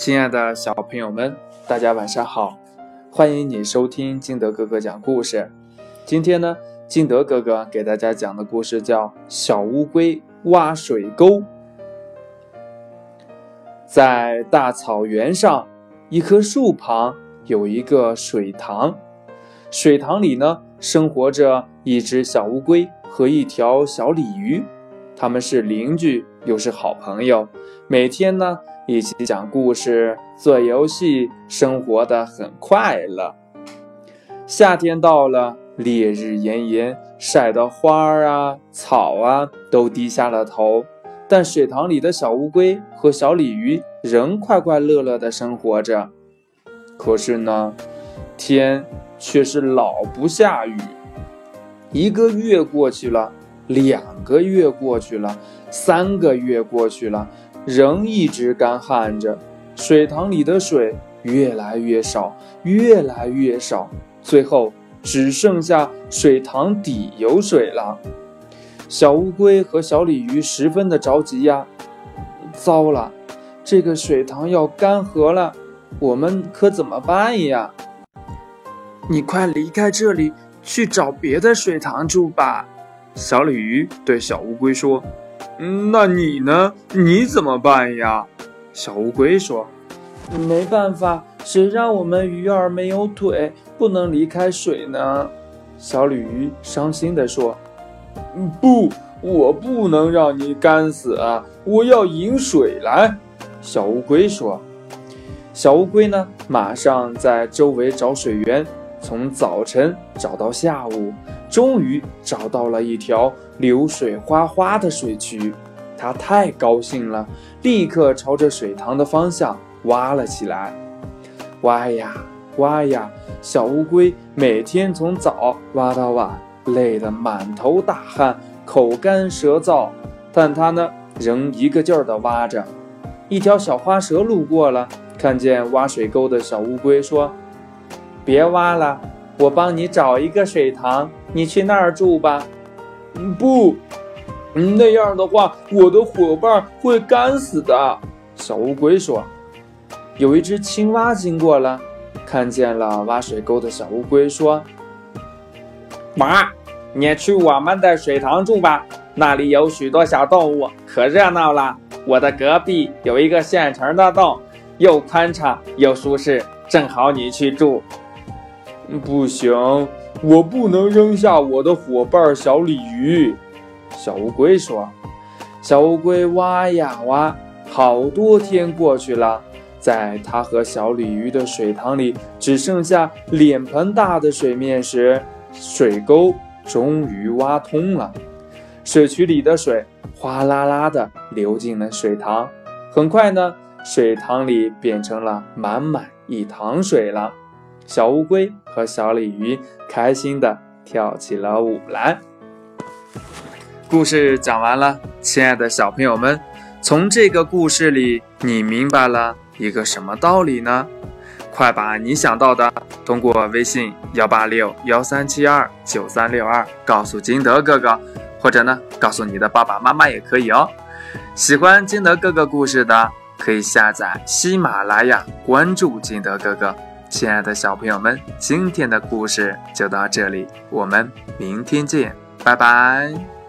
亲爱的小朋友们，大家晚上好！欢迎你收听金德哥哥讲故事。今天呢，金德哥哥给大家讲的故事叫《小乌龟挖水沟》。在大草原上，一棵树旁有一个水塘，水塘里呢，生活着一只小乌龟和一条小鲤鱼，他们是邻居，又是好朋友，每天呢。一起讲故事、做游戏，生活的很快乐。夏天到了，烈日炎炎，晒得花儿啊、草啊都低下了头。但水塘里的小乌龟和小鲤鱼仍快快乐乐的生活着。可是呢，天却是老不下雨。一个月过去了，两个月过去了，三个月过去了。仍一直干旱着，水塘里的水越来越少，越来越少，最后只剩下水塘底有水了。小乌龟和小鲤鱼十分的着急呀！糟了，这个水塘要干涸了，我们可怎么办呀？你快离开这里，去找别的水塘住吧。小鲤鱼对小乌龟说。那你呢？你怎么办呀？小乌龟说：“没办法，谁让我们鱼儿没有腿，不能离开水呢？”小鲤鱼伤心地说：“不，我不能让你干死啊！我要引水来。”小乌龟说：“小乌龟呢？马上在周围找水源，从早晨找到下午。”终于找到了一条流水哗哗的水渠，他太高兴了，立刻朝着水塘的方向挖了起来。挖呀挖呀，小乌龟每天从早挖到晚，累得满头大汗，口干舌燥，但它呢仍一个劲儿地挖着。一条小花蛇路过了，看见挖水沟的小乌龟，说：“别挖了。”我帮你找一个水塘，你去那儿住吧。不，那样的话，我的伙伴会干死的。小乌龟说。有一只青蛙经过了，看见了挖水沟的小乌龟，说：“妈，你去我们的水塘住吧，那里有许多小动物，可热闹了。我的隔壁有一个现成的洞，又宽敞又舒适，正好你去住。”不行，我不能扔下我的伙伴小鲤鱼。小乌龟说：“小乌龟挖呀挖，好多天过去了，在它和小鲤鱼的水塘里只剩下脸盆大的水面时，水沟终于挖通了。水渠里的水哗啦啦地流进了水塘，很快呢，水塘里变成了满满一塘水了。”小乌龟和小鲤鱼开心地跳起了舞来。故事讲完了，亲爱的小朋友们，从这个故事里，你明白了一个什么道理呢？快把你想到的通过微信幺八六幺三七二九三六二告诉金德哥哥，或者呢，告诉你的爸爸妈妈也可以哦。喜欢金德哥哥故事的，可以下载喜马拉雅，关注金德哥哥。亲爱的小朋友们，今天的故事就到这里，我们明天见，拜拜。